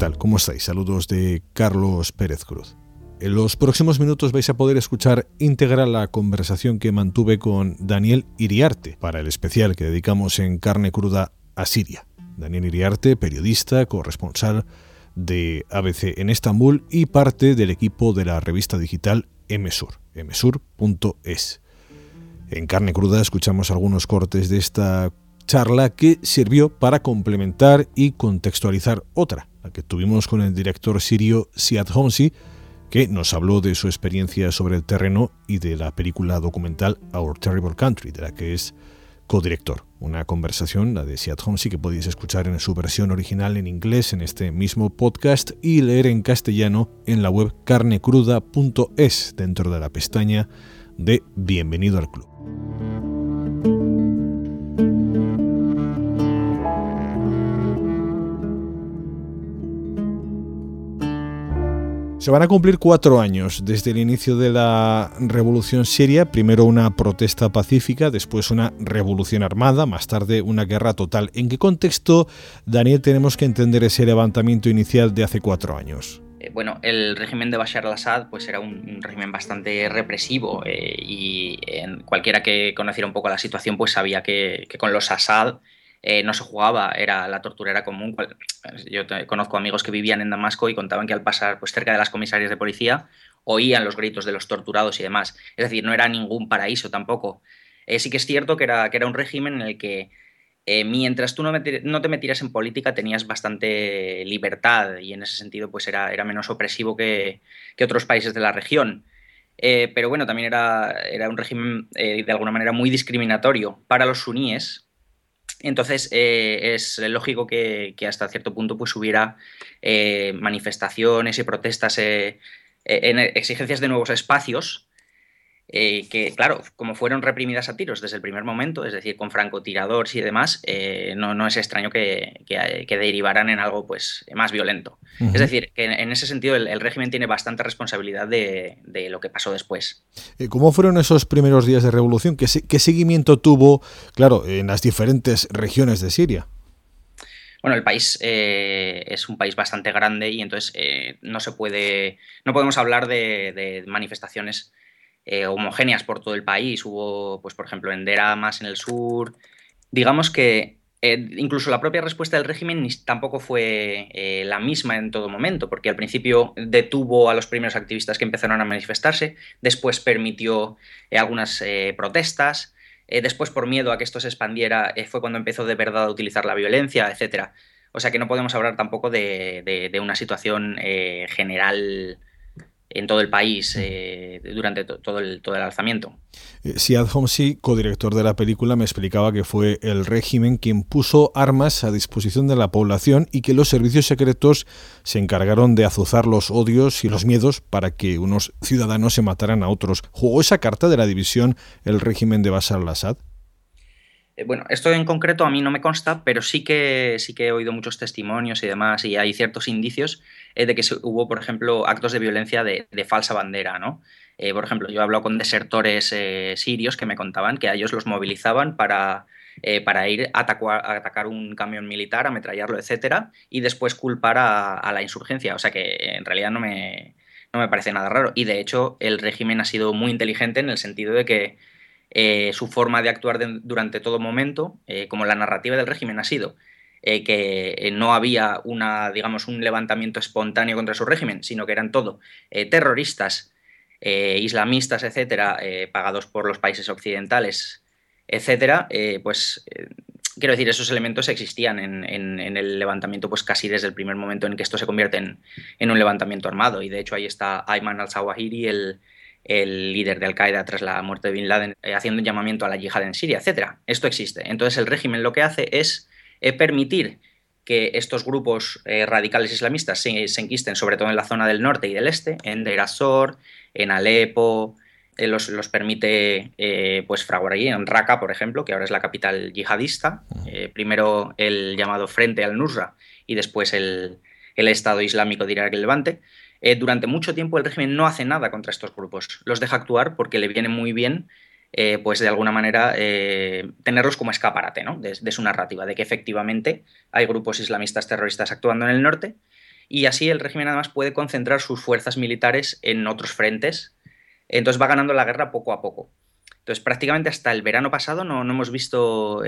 ¿Qué tal? ¿Cómo estáis? Saludos de Carlos Pérez Cruz. En los próximos minutos vais a poder escuchar íntegra la conversación que mantuve con Daniel Iriarte para el especial que dedicamos en carne cruda a Siria. Daniel Iriarte, periodista, corresponsal de ABC en Estambul y parte del equipo de la revista digital Emesur, emesur.es. En carne cruda escuchamos algunos cortes de esta charla que sirvió para complementar y contextualizar otra, la que tuvimos con el director sirio Siad Homsi, que nos habló de su experiencia sobre el terreno y de la película documental Our Terrible Country, de la que es codirector. Una conversación, la de Siad Homsi, que podéis escuchar en su versión original en inglés en este mismo podcast y leer en castellano en la web carnecruda.es dentro de la pestaña de Bienvenido al Club. Se van a cumplir cuatro años desde el inicio de la revolución siria, primero una protesta pacífica, después una revolución armada, más tarde una guerra total. ¿En qué contexto, Daniel, tenemos que entender ese levantamiento inicial de hace cuatro años? Eh, bueno, el régimen de Bashar al-Assad pues era un, régimen bastante represivo eh, y cualquiera que conociera un poco la situación pues sabía que, que con los Assad eh, no se jugaba, era la tortura era común. Yo conozco amigos que vivían en Damasco y contaban que al pasar pues, cerca de las comisarias de policía oían los gritos de los torturados y demás. Es decir, no era ningún paraíso tampoco. Eh, sí que es cierto que era, que era un régimen en el que eh, mientras tú no, te metieras en política tenías bastante libertad y en ese sentido pues era, era menos opresivo que, que otros países de la región. pero bueno, también era, era un régimen de alguna manera muy discriminatorio para los suníes, entonces, eh, es lógico que, hasta cierto punto pues, hubiera eh, manifestaciones y protestas, eh, en exigencias de nuevos espacios eh, que, claro, como fueron reprimidas a tiros desde el primer momento, es decir, con francotiradores y demás, eh, no, es extraño que, que, derivaran en algo pues, más violento. Es decir, que en ese sentido el, régimen tiene bastante responsabilidad de, lo que pasó después. Eh, ¿Cómo fueron esos primeros días de revolución? ¿Qué, qué seguimiento tuvo, claro, en las diferentes regiones de Siria? bueno, el país es un país bastante grande y entonces no se puede, no podemos hablar de manifestaciones eh, homogéneas por todo el país. Hubo, pues, por ejemplo, en Dera más en el sur. Digamos que eh, incluso la propia respuesta del régimen tampoco fue eh, la misma en todo momento, porque al principio detuvo a los primeros activistas que empezaron a manifestarse, después permitió algunas protestas, después por miedo a que esto se expandiera fue cuando empezó de verdad a utilizar la violencia, etc. O sea que no podemos hablar tampoco de una situación general en todo el país eh, durante todo, el, todo el alzamiento. Eh, Siad Homsi, codirector de la película, me explicaba que fue el régimen quien puso armas a disposición de la población y que los servicios secretos se encargaron de azuzar los odios y los miedos para que unos ciudadanos se mataran a otros. ¿Jugó esa carta de la división el régimen de Bashar al-Assad? Eh, bueno, esto en concreto a mí no me consta, pero sí que, sí que he oído muchos testimonios y demás, y hay ciertos indicios eh, de que hubo, por ejemplo, actos de violencia de, falsa bandera, ¿no? Eh, por ejemplo, yo he hablado con desertores sirios que me contaban que a ellos los movilizaban para, para ir a atacar, un camión militar, ametrallarlo, etcétera, y después culpar a, la insurgencia. O sea que en realidad no me, no me parece nada raro. Y de hecho, el régimen ha sido muy inteligente en el sentido de que eh, su forma de actuar durante todo momento, eh, como la narrativa del régimen ha sido eh, que no había una, digamos, un levantamiento espontáneo contra su régimen, sino que eran todo terroristas, islamistas, etcétera, pagados por los países occidentales, etcétera, pues quiero decir, esos elementos existían en, el levantamiento pues casi desde el primer momento en que esto se convierte en, en un levantamiento armado. Y de hecho ahí está Ayman al-Zawahiri, el, el líder de Al-Qaeda tras la muerte de Bin Laden, eh, haciendo un llamamiento a la yihad en Siria, etc. Esto existe. Entonces el régimen lo que hace es eh, permitir que estos grupos eh, radicales islamistas se, enquisten sobre todo en la zona del norte y del este, en Deir en Alepo, los, permite pues fraguar allí, en Raqqa, por ejemplo, que ahora es la capital yihadista, primero el llamado Frente al-Nusra y después el, el Estado Islámico de Irak y Levante, eh, durante mucho tiempo el régimen no hace nada contra estos grupos. Los deja actuar porque le viene muy bien, eh, pues de alguna manera, eh, tenerlos como escaparate ¿no? de, su narrativa, de que efectivamente hay grupos islamistas terroristas actuando en el norte y así el régimen además puede concentrar sus fuerzas militares en otros frentes. Entonces va ganando la guerra poco a poco. Entonces prácticamente hasta el verano pasado no, hemos visto,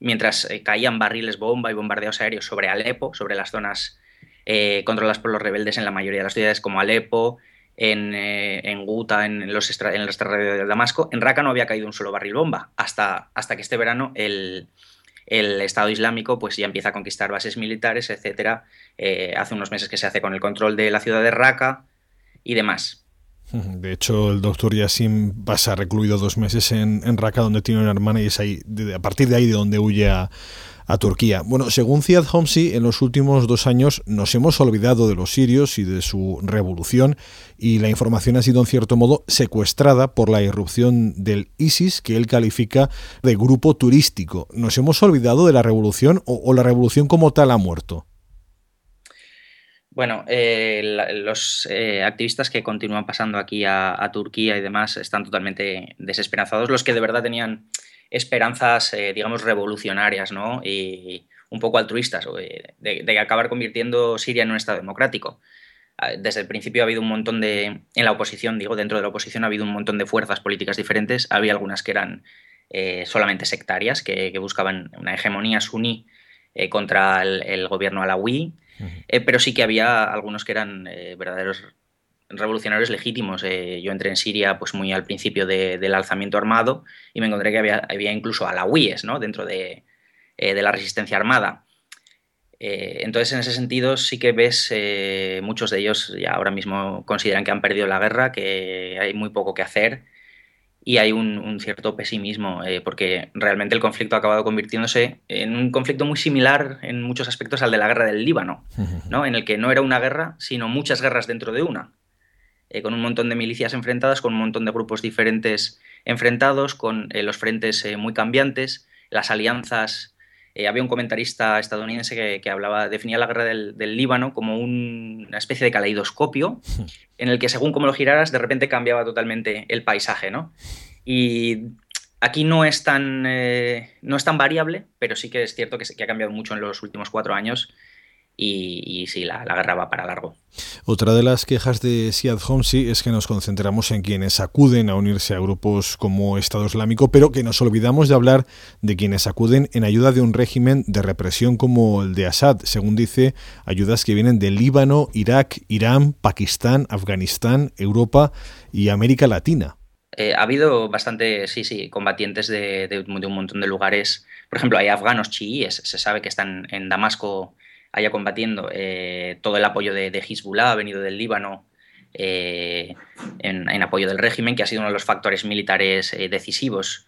mientras caían barriles bomba y bombardeos aéreos sobre Alepo, sobre las zonas eh, controladas por los rebeldes en la mayoría de las ciudades como Alepo, en, en Guta, en los, en los de Damasco, en Raqqa no había caído un solo barril bomba, hasta, hasta que este verano el, el Estado Islámico pues ya empieza a conquistar bases militares, etcétera. Eh, hace unos meses que se hace con el control de la ciudad de Raqqa y demás. De hecho, el doctor Yassim pasa recluido dos meses en, en Raqqa, donde tiene una hermana, y es ahí, a partir de ahí de donde huye a, a Turquía. Bueno, según Ziad Homsi, en los últimos dos años nos hemos olvidado de los sirios y de su revolución y la información ha sido en cierto modo secuestrada por la irrupción del ISIS que él califica de grupo turístico. ¿Nos hemos olvidado de la revolución o, la revolución como tal ha muerto? Bueno, eh, los eh, activistas que continúan pasando aquí a, Turquía y demás están totalmente desesperanzados. Los que de verdad tenían esperanzas, eh, digamos, revolucionarias, ¿no? Y un poco altruistas, de, acabar convirtiendo Siria en un Estado democrático. Ah, desde el principio ha habido un montón de, en la oposición, digo, dentro de la oposición ha habido un montón de fuerzas políticas diferentes. Había algunas que eran solamente sectarias, que, buscaban una hegemonía suní eh, contra el, gobierno alawí, pero sí que había algunos que eran verdaderos revolucionarios legítimos. Eh, yo entré en Siria pues muy al principio del alzamiento armado y me encontré que había, había incluso alawíes ¿no? dentro de, eh, la resistencia armada. Eh, entonces, en ese sentido, sí que ves muchos de ellos ya ahora mismo consideran que han perdido la guerra, que hay muy poco que hacer y hay un, cierto pesimismo, porque realmente el conflicto ha acabado convirtiéndose en un conflicto muy similar en muchos aspectos al de la guerra del Líbano, ¿no? en el que no era una guerra, sino muchas guerras dentro de una. Eh, con un montón de milicias enfrentadas, con un montón de grupos diferentes enfrentados, con eh, los frentes eh, muy cambiantes, las alianzas. Había un comentarista estadounidense que, hablaba, definía la guerra del, Líbano como una especie de caleidoscopio en el que según cómo lo giraras, de repente cambiaba totalmente el paisaje, ¿no? Y aquí no es tan, no es tan variable, pero sí que es cierto que, que ha cambiado mucho en los últimos cuatro años y, sí, la, guerra va para largo. Otra de las quejas de Siad Homsi es que nos concentramos en quienes acuden a unirse a grupos como Estado Islámico, pero que nos olvidamos de hablar de quienes acuden en ayuda de un régimen de represión como el de Assad, según dice, ayudas que vienen de Líbano, Irak, Irán, Pakistán, Afganistán, Europa y América Latina. Eh, ha habido bastante, sí, sí, combatientes de, de, un montón de lugares. Por ejemplo, hay afganos chiíes, se sabe que están en Damasco haya combatiendo eh, todo el apoyo de, de, Hezbollah, ha venido del Líbano eh, en, apoyo del régimen, que ha sido uno de los factores militares eh, decisivos.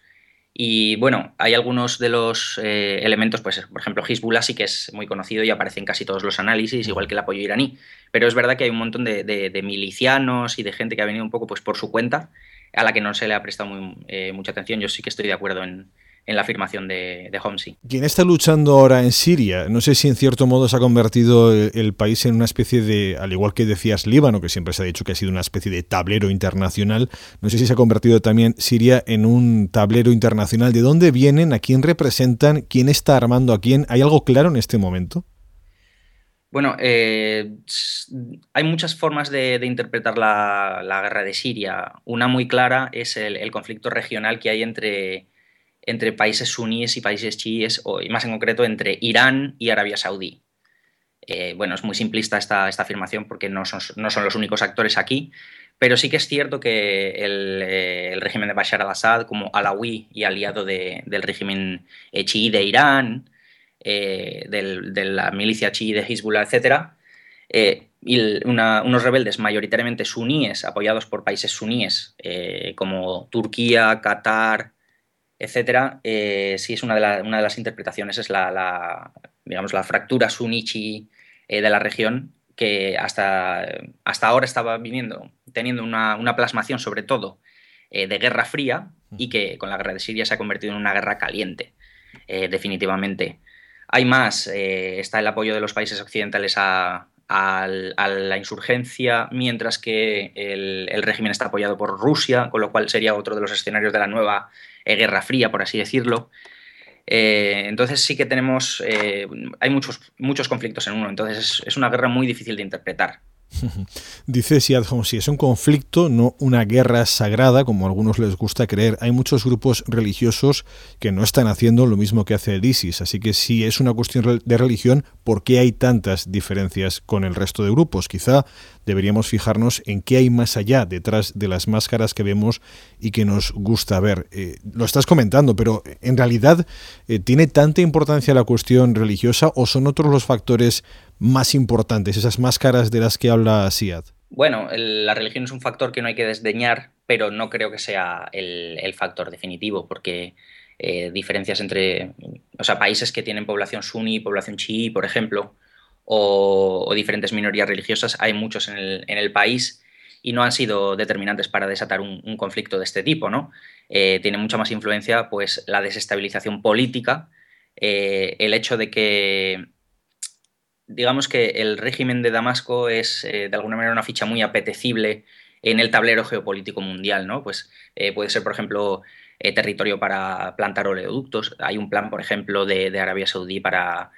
Y bueno, hay algunos de los elementos, pues por ejemplo, Hezbollah sí que es muy conocido y aparece en casi todos los análisis, igual que el apoyo iraní. Pero es verdad que hay un montón de, milicianos y de gente que ha venido un poco pues, por su cuenta, a la que no se le ha prestado mucha atención. Yo sí que estoy de acuerdo en, en la afirmación de, de Homsi. ¿Quién está luchando ahora en Siria? No sé si en cierto modo se ha convertido el, país en una especie de, al igual que decías Líbano, que siempre se ha dicho que ha sido una especie de tablero internacional, no sé si se ha convertido también Siria en un tablero internacional. ¿De dónde vienen? ¿A quién representan? ¿Quién está armando a quién? ¿Hay algo claro en este momento? Bueno, eh, hay muchas formas de, interpretar la, guerra de Siria. Una muy clara es el conflicto regional que hay entre entre países suníes y países chiíes, o, y más en concreto entre Irán y Arabia Saudí. Eh, bueno, es muy simplista esta, esta afirmación porque no son, no son, los únicos actores aquí, pero sí que es cierto que el, eh, régimen de Bashar al-Assad, como alawi y aliado del régimen eh, chií de Irán, de la milicia chií de Hezbollah, etc., y unos rebeldes mayoritariamente suníes, apoyados por países suníes como Turquía, Qatar, etcétera, eh, sí es una de, una de, las interpretaciones, es la, digamos, la fractura sunichi eh, de la región que hasta, hasta ahora estaba viniendo, teniendo una, plasmación sobre todo eh, de guerra fría y que con la guerra de Siria se ha convertido en una guerra caliente, definitivamente. Hay más, está el apoyo de los países occidentales a, la insurgencia, mientras que el, régimen está apoyado por Rusia, con lo cual sería otro de los escenarios de la nueva eh, Guerra Fría, por así decirlo. entonces sí que tenemos, hay muchos, muchos conflictos en uno, entonces es una guerra muy difícil de interpretar. Dice Siad si es un conflicto, no una guerra sagrada, como a algunos les gusta creer. Hay muchos grupos religiosos que no están haciendo lo mismo que hace el ISIS, así que si es una cuestión de religión, ¿por qué hay tantas diferencias con el resto de grupos? Quizá deberíamos fijarnos en qué hay más allá, detrás de las máscaras que vemos y que nos gusta ver. Eh, lo estás comentando, pero en realidad eh, ¿tiene tanta importancia la cuestión religiosa o son otros los factores más importantes, esas máscaras de las que habla Siad? Bueno, la religión es un factor que no hay que desdeñar, pero no creo que sea el, factor definitivo, porque eh, diferencias entre, o sea, países que tienen población suní, población chií, por ejemplo, o, diferentes minorías religiosas, hay muchos en el, país y no han sido determinantes para desatar un, conflicto de este tipo, ¿no? Eh, tiene mucha más influencia, pues, la desestabilización política, eh, el hecho de que digamos que el régimen de Damasco es eh, de alguna manera una ficha muy apetecible en el tablero geopolítico mundial, ¿no? Pues puede ser, por ejemplo, territorio para plantar oleoductos. Hay un plan, por ejemplo, de, Arabia Saudí para,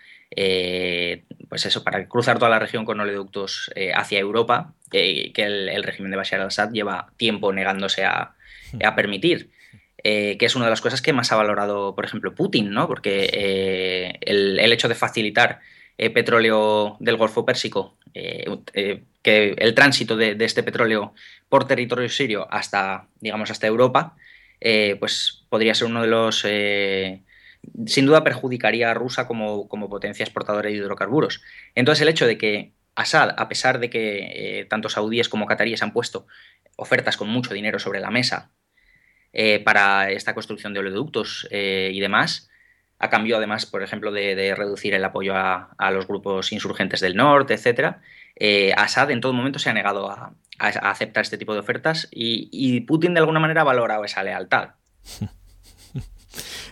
pues eso, para cruzar toda la región con oleoductos hacia Europa, que el, régimen de Bashar al-Assad lleva tiempo negándose a, permitir. que es una de las cosas que más ha valorado, por ejemplo, Putin, ¿no? Porque el, el hecho de facilitar eh, petróleo del Golfo Pérsico, eh, eh, que el tránsito de, este petróleo por territorio sirio hasta, digamos, hasta Europa, pues podría ser uno de los... sin duda perjudicaría a Rusia como, como, potencia exportadora de hidrocarburos. Entonces el hecho de que Assad, a pesar de que tanto saudíes como cataríes han puesto ofertas con mucho dinero sobre la mesa para esta construcción de oleoductos y demás, a cambio además, por ejemplo, de, reducir el apoyo a, los grupos insurgentes del norte, etc. Eh, Assad en todo momento se ha negado a, aceptar este tipo de ofertas y, y, Putin de alguna manera ha valorado esa lealtad.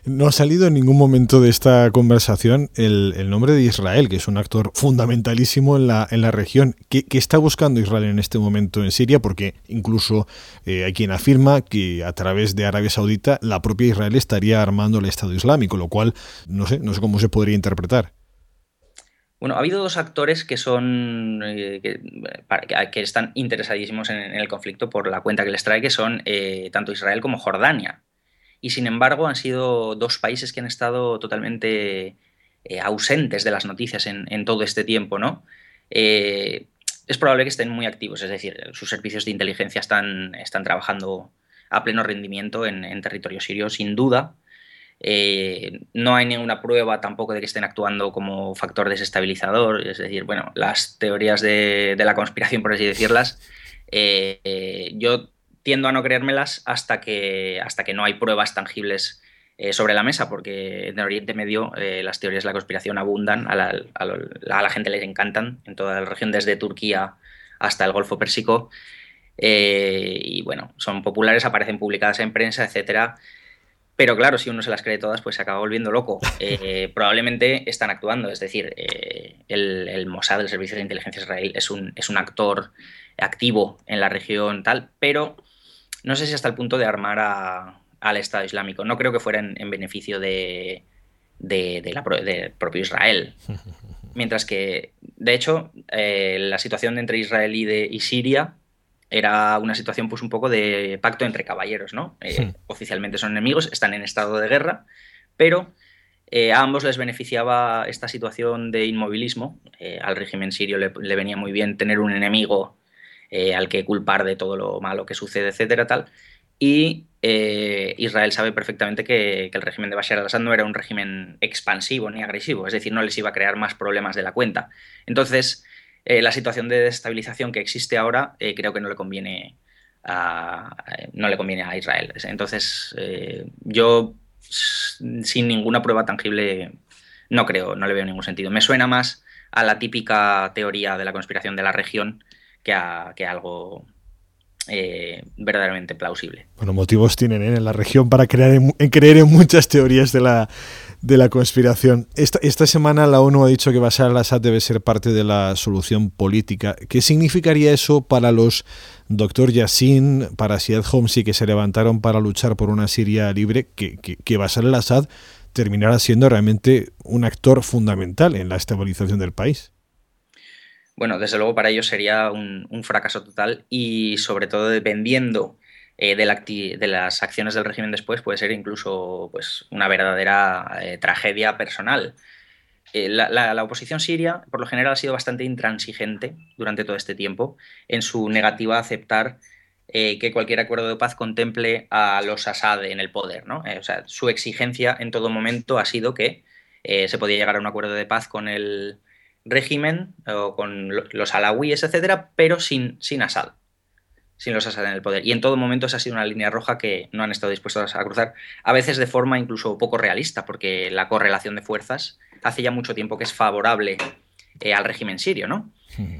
No ha salido en ningún momento de esta conversación el, nombre de Israel, que es un actor fundamentalísimo en la, región. ¿Qué, está buscando Israel en este momento en Siria? Porque incluso eh, hay quien afirma que a través de Arabia Saudita la propia Israel estaría armando el Estado Islámico, lo cual no sé, no sé cómo se podría interpretar. Bueno, ha habido dos actores que son eh, que, están interesadísimos en, el conflicto por la cuenta que les trae, que son eh, tanto Israel como Jordania y sin embargo han sido dos países que han estado totalmente eh, ausentes de las noticias en, todo este tiempo, ¿no? Eh, es probable que estén muy activos, es decir, sus servicios de inteligencia están, están trabajando a pleno rendimiento en, territorio sirio, sin duda. Eh, no hay ninguna prueba tampoco de que estén actuando como factor desestabilizador, es decir, bueno, las teorías de, la conspiración, por así decirlas, yo tiendo a no creérmelas hasta que, hasta que no hay pruebas tangibles eh, sobre la mesa, porque en el Oriente Medio eh, las teorías de la conspiración abundan, a la, gente les encantan, en toda la región, desde Turquía hasta el Golfo Pérsico. Eh, y bueno, son populares, aparecen publicadas en prensa, etcétera. Pero claro, si uno se las cree todas, pues se acaba volviendo loco. probablemente están actuando, es decir, el, el, Mossad, el Servicio de Inteligencia Israel, es un, es un actor activo en la región tal, pero no sé si hasta el punto de armar al Estado Islámico. No creo que fuera en, beneficio de, de, propio Israel. Mientras que, de hecho, eh, la situación entre Israel y, de, Siria era una situación pues un poco de pacto entre caballeros, ¿no? Eh, oficialmente son enemigos, están en estado de guerra, pero eh, a ambos les beneficiaba esta situación de inmovilismo. al régimen sirio le, le, venía muy bien tener un enemigo eh, al que culpar de todo lo malo que sucede, etcétera, tal. Y eh, Israel sabe perfectamente que, el régimen de Bashar al-Assad no era un régimen expansivo ni agresivo, es decir, no les iba a crear más problemas de la cuenta. Entonces, eh, la situación de desestabilización que existe ahora creo que no le conviene a, no le conviene a Israel. Entonces, yo sin ninguna prueba tangible no creo, no le veo ningún sentido. Me suena más a la típica teoría de la conspiración de la región que algo eh, verdaderamente plausible. Bueno, motivos tienen ¿eh? en la región para creer en, creer en muchas teorías de la, de la conspiración. Esta, esta semana la ONU ha dicho que Bashar al-Assad debe ser parte de la solución política. ¿Qué significaría eso para los doctor Yassin, para Siad Homsi, que se levantaron para luchar por una Siria libre, que, que, que Bashar al-Assad terminará siendo realmente un actor fundamental en la estabilización del país. Bueno, desde luego para ellos sería un, fracaso total y sobre todo dependiendo eh, de, las acciones del régimen después puede ser incluso pues, una verdadera eh, tragedia personal. Eh, la, oposición siria, por lo general, ha sido bastante intransigente durante todo este tiempo en su negativa a aceptar que cualquier acuerdo de paz contemple a los Assad en el poder. ¿no? o sea, su exigencia en todo momento ha sido que se podía llegar a un acuerdo de paz con el, régimen o con los alawíes, etcétera, pero sin, sin Assad, sin los Assad en el poder. Y en todo momento esa ha sido una línea roja que no han estado dispuestos a cruzar, a veces de forma incluso poco realista, porque la correlación de fuerzas hace ya mucho tiempo que es favorable eh, al régimen sirio, ¿no?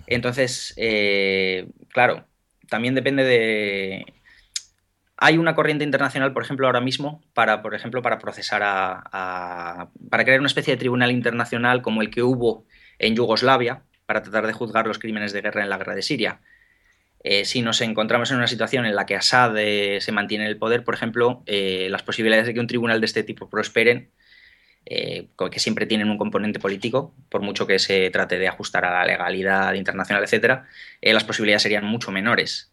Entonces, eh, claro, también depende de. Hay una corriente internacional, por ejemplo, ahora mismo, para, por ejemplo, para procesar a, para crear una especie de tribunal internacional como el que hubo en Yugoslavia para tratar de juzgar los crímenes de guerra en la guerra de Siria. Eh, si nos encontramos en una situación en la que Assad eh, se mantiene en el poder, por ejemplo, eh, las posibilidades de que un tribunal de este tipo prosperen, que siempre tienen un componente político, por mucho que se trate de ajustar a la legalidad internacional, etc., las posibilidades serían mucho menores.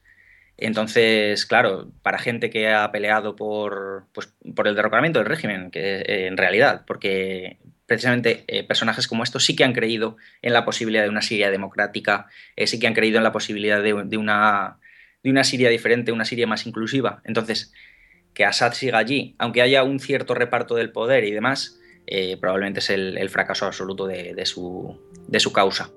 Entonces, claro, para gente que ha peleado por, pues, por el derrocamiento del régimen, que en realidad, porque precisamente eh, personajes como estos sí que han creído en la posibilidad de una Siria democrática, eh, sí que han creído en la posibilidad de, una, de una Siria diferente, una Siria más inclusiva. Entonces, que Assad siga allí, aunque haya un cierto reparto del poder y demás, eh, probablemente es el, fracaso absoluto de, su, de su causa.